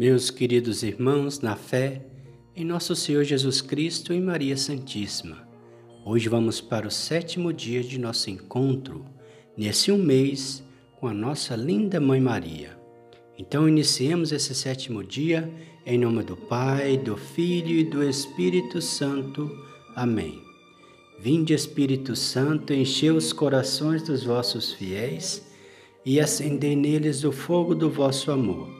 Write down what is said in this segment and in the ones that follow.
Meus queridos irmãos, na fé, em nosso Senhor Jesus Cristo e Maria Santíssima, hoje vamos para o sétimo dia de nosso encontro, nesse um mês, com a nossa linda Mãe Maria. Então, iniciemos esse sétimo dia em nome do Pai, do Filho e do Espírito Santo. Amém. Vinde, Espírito Santo, enchei os corações dos vossos fiéis e acendei neles o fogo do vosso amor.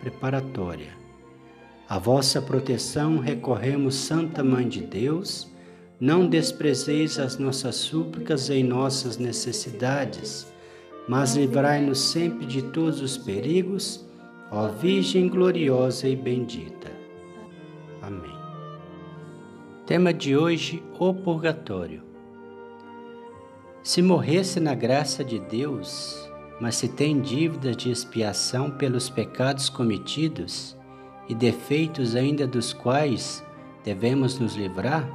preparatória. A vossa proteção recorremos, Santa Mãe de Deus. Não desprezeis as nossas súplicas em nossas necessidades mas livrai-nos sempre de todos os perigos, ó Virgem gloriosa e bendita. Amém. Tema de hoje: O Purgatório. Se morresse na graça de Deus, mas se tem dívidas de expiação pelos pecados cometidos e defeitos ainda dos quais devemos nos livrar,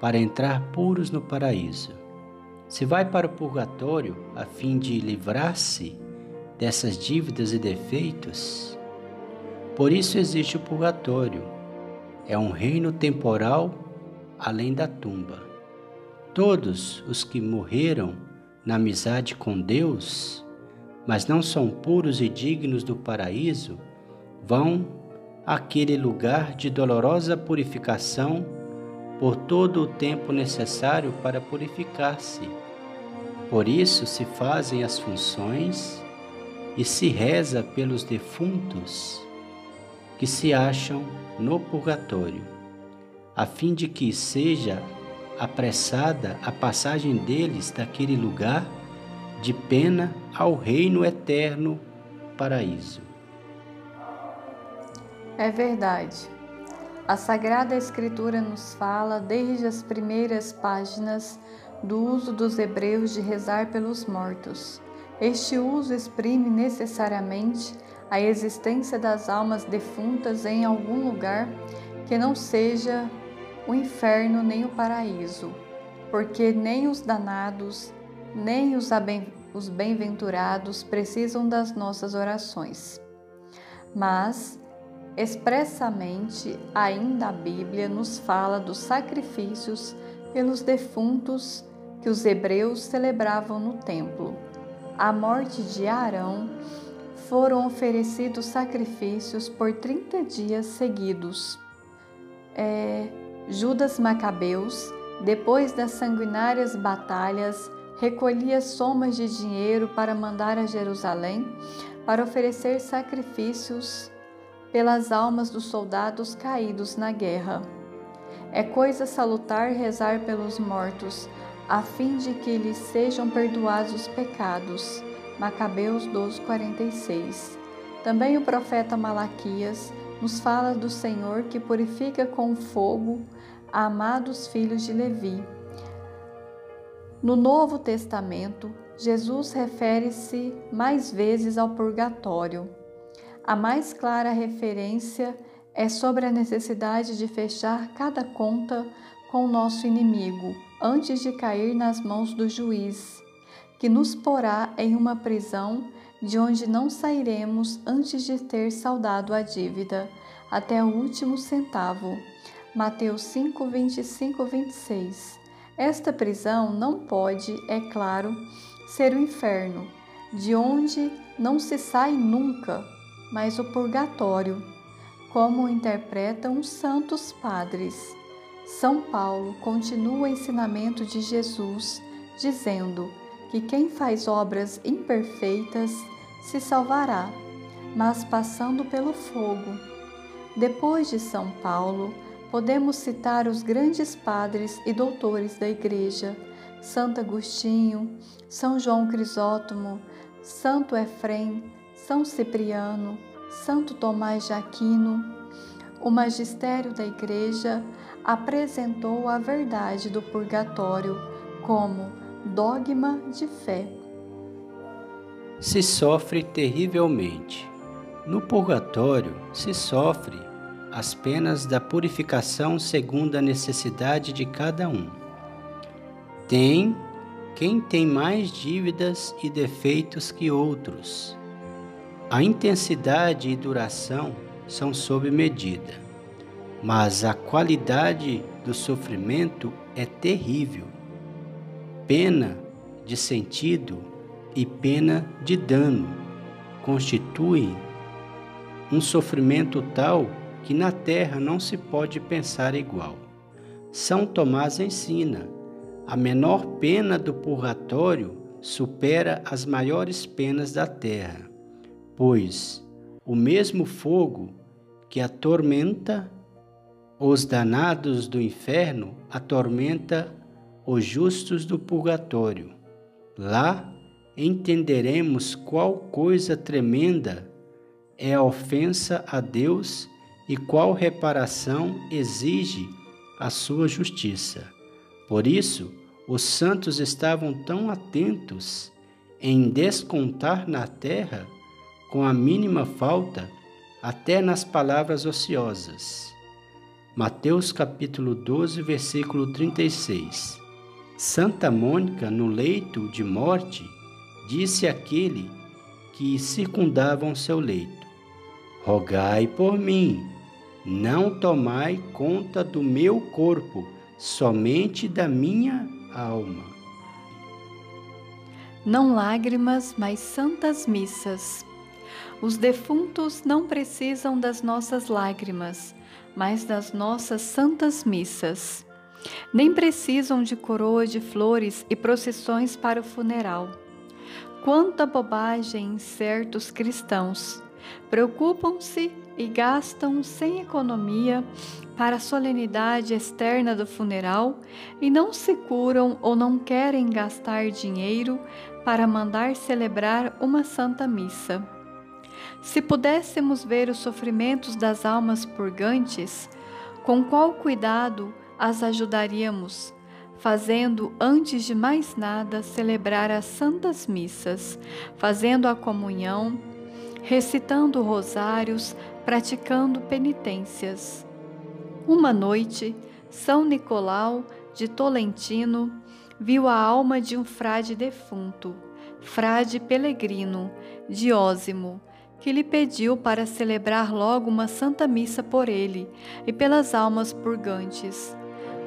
para entrar puros no paraíso se vai para o purgatório a fim de livrar-se dessas dívidas e defeitos, por isso existe o purgatório. É um reino temporal além da tumba. Todos os que morreram na amizade com Deus, mas não são puros e dignos do paraíso, vão àquele lugar de dolorosa purificação por todo o tempo necessário para purificar-se. Por isso se fazem as funções e se reza pelos defuntos que se acham no purgatório, a fim de que seja apressada a passagem deles daquele lugar de pena ao reino eterno paraíso. É verdade. A Sagrada Escritura nos fala, desde as primeiras páginas, do uso dos hebreus de rezar pelos mortos. Este uso exprime necessariamente a existência das almas defuntas em algum lugar que não seja o inferno nem o paraíso, porque nem os danados, nem os bem-aventurados precisam das nossas orações. Mas Expressamente, ainda a Bíblia nos fala dos sacrifícios pelos defuntos que os hebreus celebravam no templo. À morte de Arão, foram oferecidos sacrifícios por 30 dias seguidos. É, Judas Macabeus, depois das sanguinárias batalhas, recolhia somas de dinheiro para mandar a Jerusalém para oferecer sacrifícios pelas almas dos soldados caídos na guerra. É coisa salutar rezar pelos mortos, a fim de que lhes sejam perdoados os pecados. Macabeus 12:46. Também o profeta Malaquias nos fala do Senhor que purifica com fogo amados filhos de Levi. No Novo Testamento, Jesus refere-se mais vezes ao purgatório. A mais clara referência é sobre a necessidade de fechar cada conta com o nosso inimigo antes de cair nas mãos do juiz, que nos porá em uma prisão de onde não sairemos antes de ter saldado a dívida até o último centavo. Mateus 5, 25, 26. Esta prisão não pode, é claro, ser o inferno, de onde não se sai nunca mas o purgatório, como interpretam os santos padres. São Paulo continua o ensinamento de Jesus, dizendo que quem faz obras imperfeitas se salvará, mas passando pelo fogo. Depois de São Paulo, podemos citar os grandes padres e doutores da Igreja, Santo Agostinho, São João Crisóstomo, Santo Efrem, são Cipriano, Santo Tomás de Aquino, o magistério da Igreja apresentou a verdade do purgatório como dogma de fé. Se sofre terrivelmente. No purgatório se sofre as penas da purificação segundo a necessidade de cada um. Tem quem tem mais dívidas e defeitos que outros. A intensidade e duração são sob medida, mas a qualidade do sofrimento é terrível. Pena de sentido e pena de dano constituem um sofrimento tal que na terra não se pode pensar igual. São Tomás ensina a menor pena do purgatório supera as maiores penas da terra, pois o mesmo fogo que atormenta os danados do inferno atormenta os justos do purgatório. Lá entenderemos qual coisa tremenda é a ofensa a Deus e qual reparação exige a sua justiça. Por isso, os santos estavam tão atentos em descontar na terra, com a mínima falta, até nas palavras ociosas. Mateus capítulo 12, versículo 36. Santa Mônica, no leito de morte, disse àquele que circundavam seu leito: Rogai por mim, não tomai conta do meu corpo, somente da minha alma. Não lágrimas, mas santas missas. Os defuntos não precisam das nossas lágrimas, mas das nossas santas missas. Nem precisam de coroa de flores e procissões para o funeral. Quanta bobagem em certos cristãos! Preocupam-se e gastam sem economia para a solenidade externa do funeral e não se curam ou não querem gastar dinheiro para mandar celebrar uma santa missa. Se pudéssemos ver os sofrimentos das almas purgantes, com qual cuidado as ajudaríamos, fazendo antes de mais nada celebrar as santas missas, fazendo a comunhão, recitando rosários, praticando penitências. Uma noite, São Nicolau de Tolentino viu a alma de um frade defunto, frade pelegrino, Diósimo, que lhe pediu para celebrar logo uma santa missa por ele e pelas almas purgantes.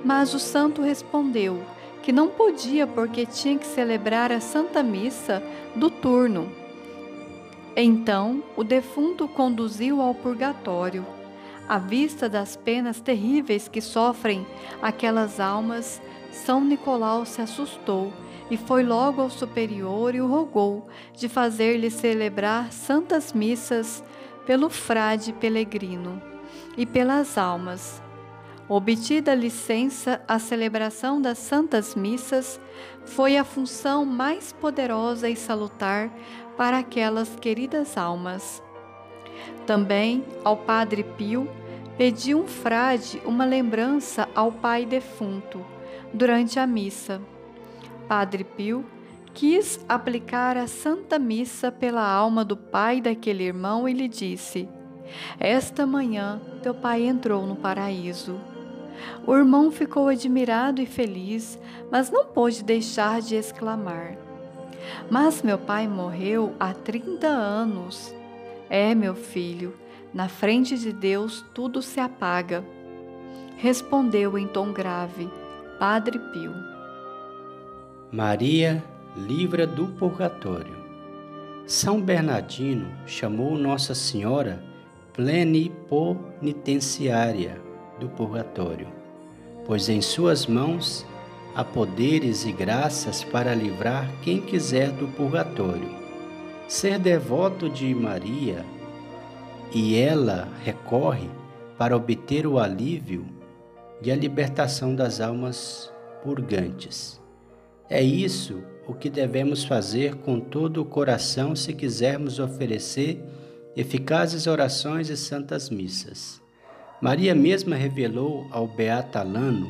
Mas o santo respondeu que não podia porque tinha que celebrar a santa missa do turno então o defunto conduziu ao purgatório. À vista das penas terríveis que sofrem aquelas almas, São Nicolau se assustou e foi logo ao superior e o rogou de fazer-lhe celebrar santas missas pelo frade pelegrino e pelas almas. Obtida a licença, a celebração das santas missas foi a função mais poderosa e salutar para aquelas queridas almas. Também ao Padre Pio pediu um frade uma lembrança ao pai defunto durante a missa. Padre Pio quis aplicar a Santa Missa pela alma do pai daquele irmão e lhe disse: Esta manhã teu pai entrou no paraíso. O irmão ficou admirado e feliz, mas não pôde deixar de exclamar: mas meu pai morreu há 30 anos. É, meu filho, na frente de Deus tudo se apaga. Respondeu em tom grave Padre Pio. Maria, livra do purgatório. São Bernardino chamou Nossa Senhora plenipotenciária do purgatório, pois em suas mãos há poderes e graças para livrar quem quiser do purgatório. Ser devoto de Maria e ela recorre para obter o alívio e a libertação das almas purgantes. É isso o que devemos fazer com todo o coração se quisermos oferecer eficazes orações e santas missas. Maria mesma revelou ao Beata Lano: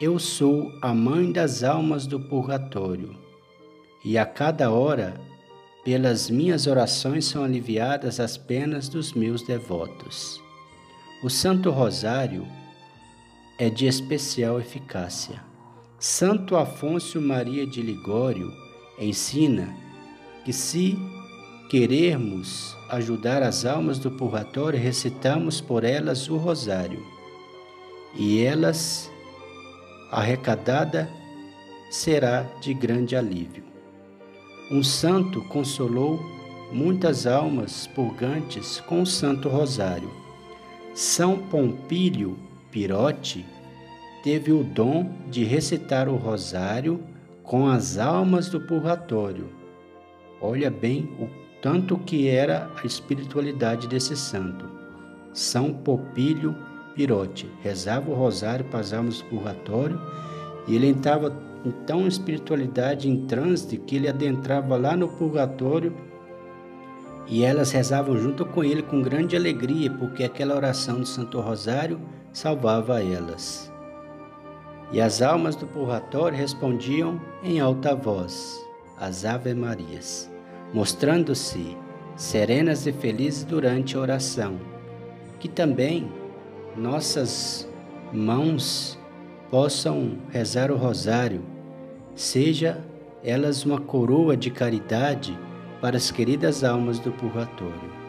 Eu sou a mãe das almas do purgatório, e a cada hora, pelas minhas orações, são aliviadas as penas dos meus devotos. O Santo Rosário é de especial eficácia. Santo Afonso Maria de Ligório ensina que se querermos ajudar as almas do purgatório, recitamos por elas o rosário. E elas, arrecadada, será de grande alívio. Um santo consolou muitas almas purgantes com o Santo Rosário. São Pompílio Pirote teve o dom de recitar o rosário com as almas do purgatório. Olha bem o tanto que era a espiritualidade desse santo. São Popílio Pirote rezava o rosário almas do purgatório e ele entrava em tão espiritualidade, em transe, que ele adentrava lá no purgatório e elas rezavam junto com ele com grande alegria, porque aquela oração do Santo Rosário salvava elas. E as almas do purgatório respondiam em alta voz as Ave Marias, mostrando-se serenas e felizes durante a oração. Que também nossas mãos possam rezar o rosário, seja elas uma coroa de caridade para as queridas almas do purgatório.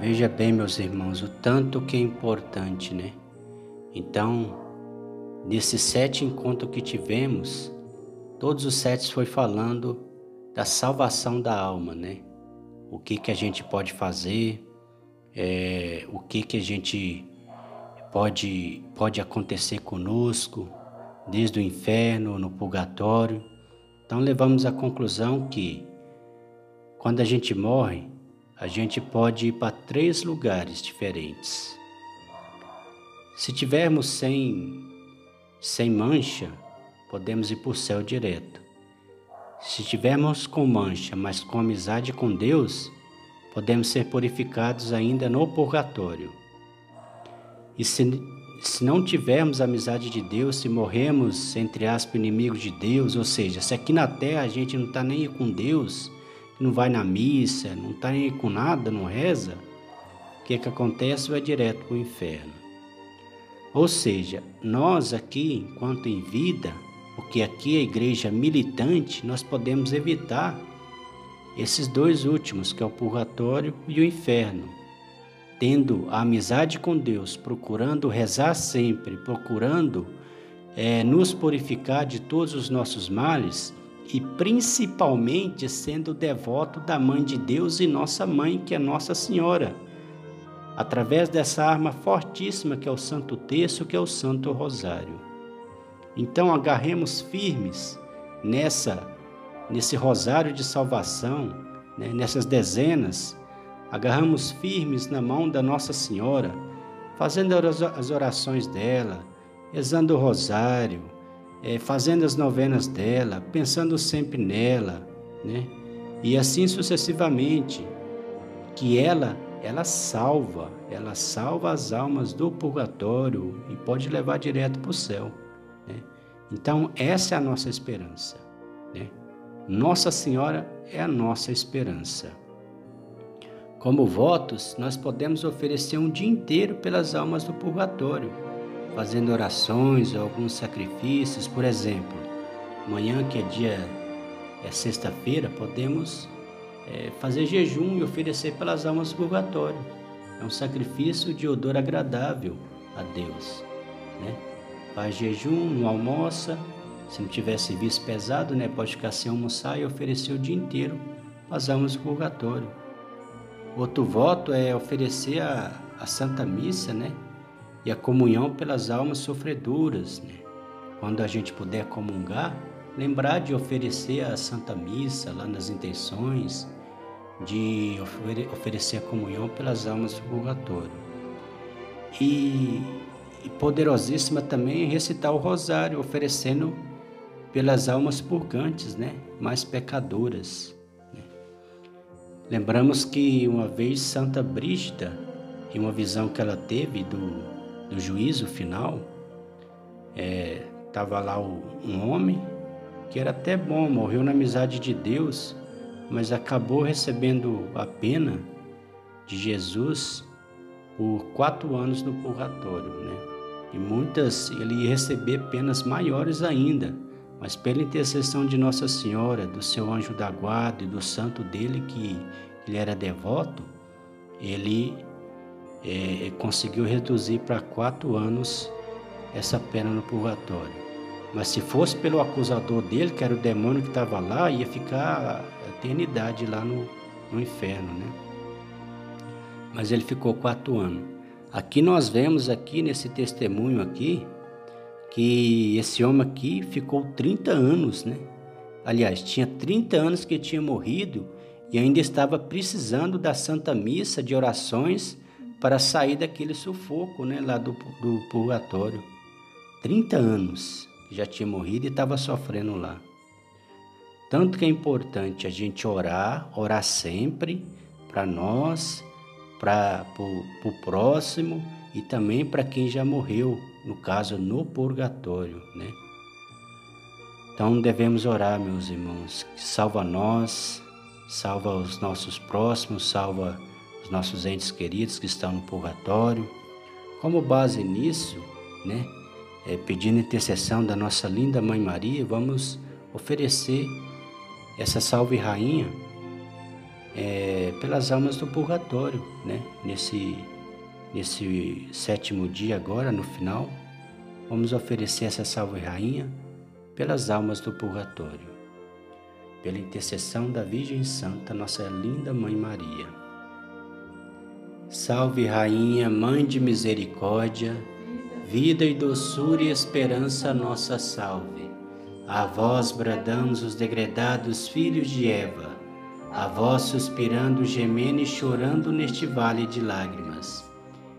Veja bem, meus irmãos, o tanto que é importante, né? Então, Nesses sete encontros que tivemos, todos os sete foi falando da salvação da alma, né? O que que a gente pode fazer, é, o que que a gente pode pode acontecer conosco, desde o inferno, no purgatório. Então levamos à conclusão que quando a gente morre, a gente pode ir para três lugares diferentes. Se tivermos sem sem mancha, podemos ir para o céu direto. Se tivermos com mancha, mas com amizade com Deus, podemos ser purificados ainda no purgatório. E se, se não tivermos amizade de Deus, se morremos, entre aspas, inimigos de Deus, ou seja, se aqui na terra a gente não está nem com Deus, não vai na missa, não está nem com nada, não reza, o que, que acontece? Vai direto para o inferno. Ou seja, nós aqui, enquanto em vida, porque aqui é a igreja militante, nós podemos evitar esses dois últimos, que é o purgatório e o inferno. Tendo a amizade com Deus, procurando rezar sempre, procurando é, nos purificar de todos os nossos males e principalmente sendo devoto da Mãe de Deus e nossa mãe, que é Nossa Senhora através dessa arma fortíssima que é o Santo Terço, que é o Santo Rosário. Então agarremos firmes nessa nesse rosário de salvação, né, nessas dezenas, agarramos firmes na mão da Nossa Senhora, fazendo as orações dela, rezando o rosário, é, fazendo as novenas dela, pensando sempre nela, né? E assim sucessivamente, que ela ela salva, ela salva as almas do purgatório e pode levar direto para o céu. Né? Então, essa é a nossa esperança. Né? Nossa Senhora é a nossa esperança. Como votos, nós podemos oferecer um dia inteiro pelas almas do purgatório, fazendo orações ou alguns sacrifícios, por exemplo. Amanhã, que é dia é sexta-feira, podemos é, fazer jejum e oferecer pelas almas do purgatório. É um sacrifício de odor agradável a Deus. Né? Faz jejum, não almoça. Se não tiver serviço pesado, né, pode ficar sem almoçar e oferecer o dia inteiro as almas do purgatório. Outro voto é oferecer a, a Santa Missa, né? E a comunhão pelas almas sofredoras, né? Quando a gente puder comungar, lembrar de oferecer a Santa Missa lá nas intenções, de oferecer a comunhão pelas almas do purgatório. E, e poderosíssima também é recitar o rosário, oferecendo pelas almas purgantes, né? mais pecadoras. Né? Lembramos que uma vez Santa Brígida, em uma visão que ela teve do, do juízo final, estava é, lá o, um homem que era até bom, morreu na amizade de Deus, mas acabou recebendo a pena de Jesus por quatro anos no purgatório, né? E muitas ele ia receber penas maiores ainda, mas pela intercessão de Nossa Senhora, do seu anjo da guarda e do santo dele, que ele era devoto, ele é, conseguiu reduzir para quatro anos essa pena no purgatório. Mas se fosse pelo acusador dele, que era o demônio que estava lá, ia ficar a eternidade lá no, no inferno, né? Mas ele ficou quatro anos. Aqui nós vemos aqui nesse testemunho aqui que esse homem aqui ficou 30 anos, né? Aliás, tinha 30 anos que tinha morrido e ainda estava precisando da Santa Missa de orações para sair daquele sufoco, né, lá do, do purgatório. 30 anos já tinha morrido e estava sofrendo lá. Tanto que é importante a gente orar, orar sempre para nós, para o próximo e também para quem já morreu, no caso no purgatório, né? Então devemos orar, meus irmãos, que salva nós, salva os nossos próximos, salva os nossos entes queridos que estão no purgatório. Como base nisso, né, é, pedindo intercessão da nossa linda Mãe Maria, vamos oferecer essa salve rainha é, pelas almas do purgatório, né? Nesse, nesse sétimo dia agora, no final, vamos oferecer essa salve rainha pelas almas do purgatório, pela intercessão da Virgem Santa, nossa linda Mãe Maria. Salve Rainha, Mãe de Misericórdia, vida e doçura e esperança nossa salve. A vós bradamos os degredados filhos de Eva, a vós suspirando, gemendo e chorando neste vale de lágrimas.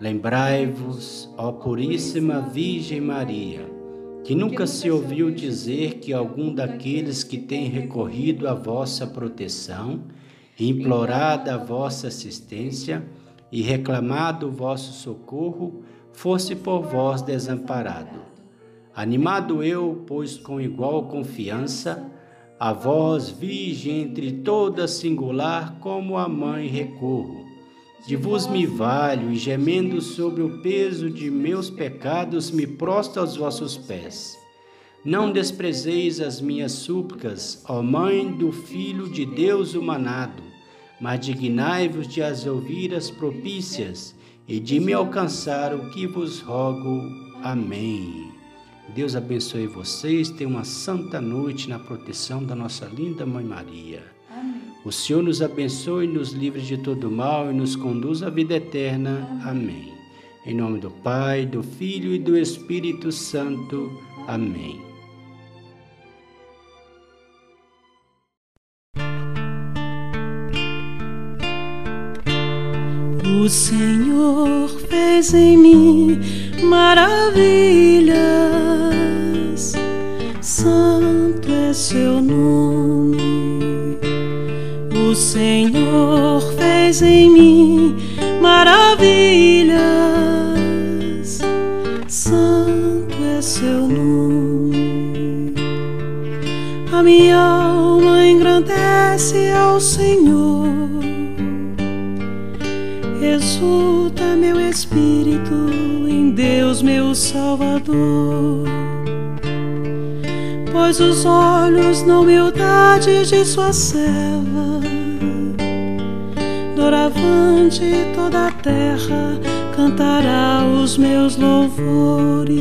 Lembrai-vos, ó Puríssima Virgem Maria, que nunca se ouviu dizer que algum daqueles que tem recorrido à vossa proteção, implorado a vossa assistência e reclamado o vosso socorro, fosse por vós desamparado. Animado eu, pois com igual confiança, a vós, Virgem entre todas singular, como a mãe recorro. De vos me valho e gemendo sobre o peso de meus pecados, me prostro aos vossos pés. Não desprezeis as minhas súplicas, ó Mãe do Filho de Deus humanado, mas dignai-vos de as ouvir as propícias e de me alcançar o que vos rogo. Amém. Deus abençoe vocês. Tenham uma santa noite na proteção da nossa linda Mãe Maria. O Senhor nos abençoe, nos livre de todo mal e nos conduz à vida eterna. Amém. Em nome do Pai, do Filho e do Espírito Santo. Amém. O Senhor fez em mim maravilhas, santo é seu nome. Senhor fez em mim maravilhas, santo é seu nome. A minha alma engrandece ao Senhor exulta meu espírito em Deus, meu Salvador. Pois os olhos na humildade de sua serva, doravante toda a terra cantará os meus louvores.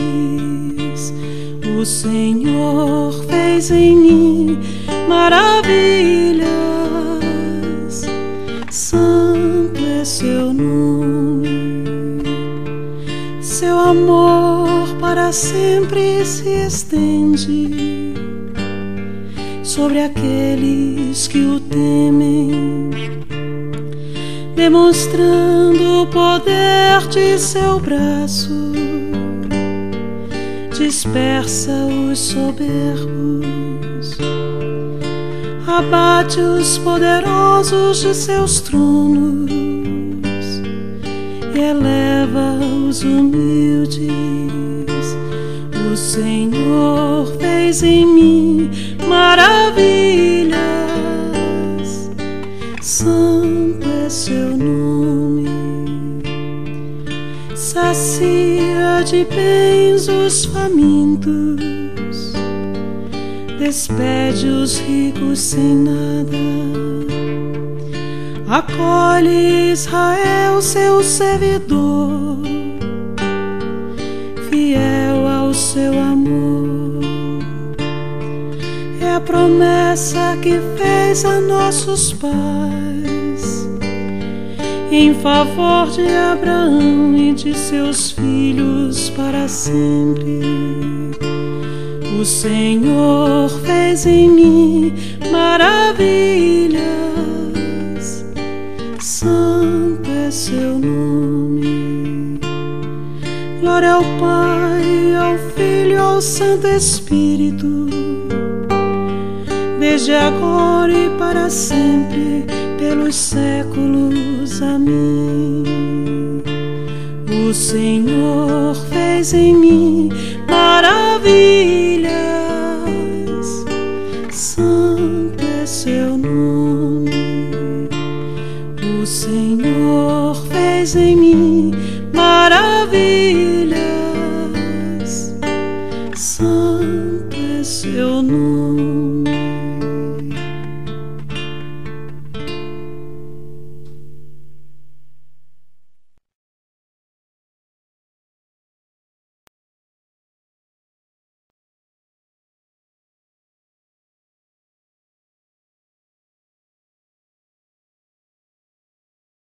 O Senhor fez em mim maravilhas seu nome. Seu amor sempre se estende sobre aqueles que o temem, demonstrando o poder de seu braço. Dispersa os soberbos, abate os poderosos de seus tronos e eleva os humildes. Senhor fez em mim maravilhas, santo é seu nome, sacia de bens os famintos, despede os ricos sem nada. Acolhe Israel, seu servidor, promessa que fez a nossos pais em favor de Abraão e de seus filhos para sempre. O Senhor fez em mim maravilhas, santo é seu nome. Glória ao Pai, ao Filho, ao Santo Espírito desde agora e para sempre, pelos séculos. Amém. O Senhor fez em mim maravilhas,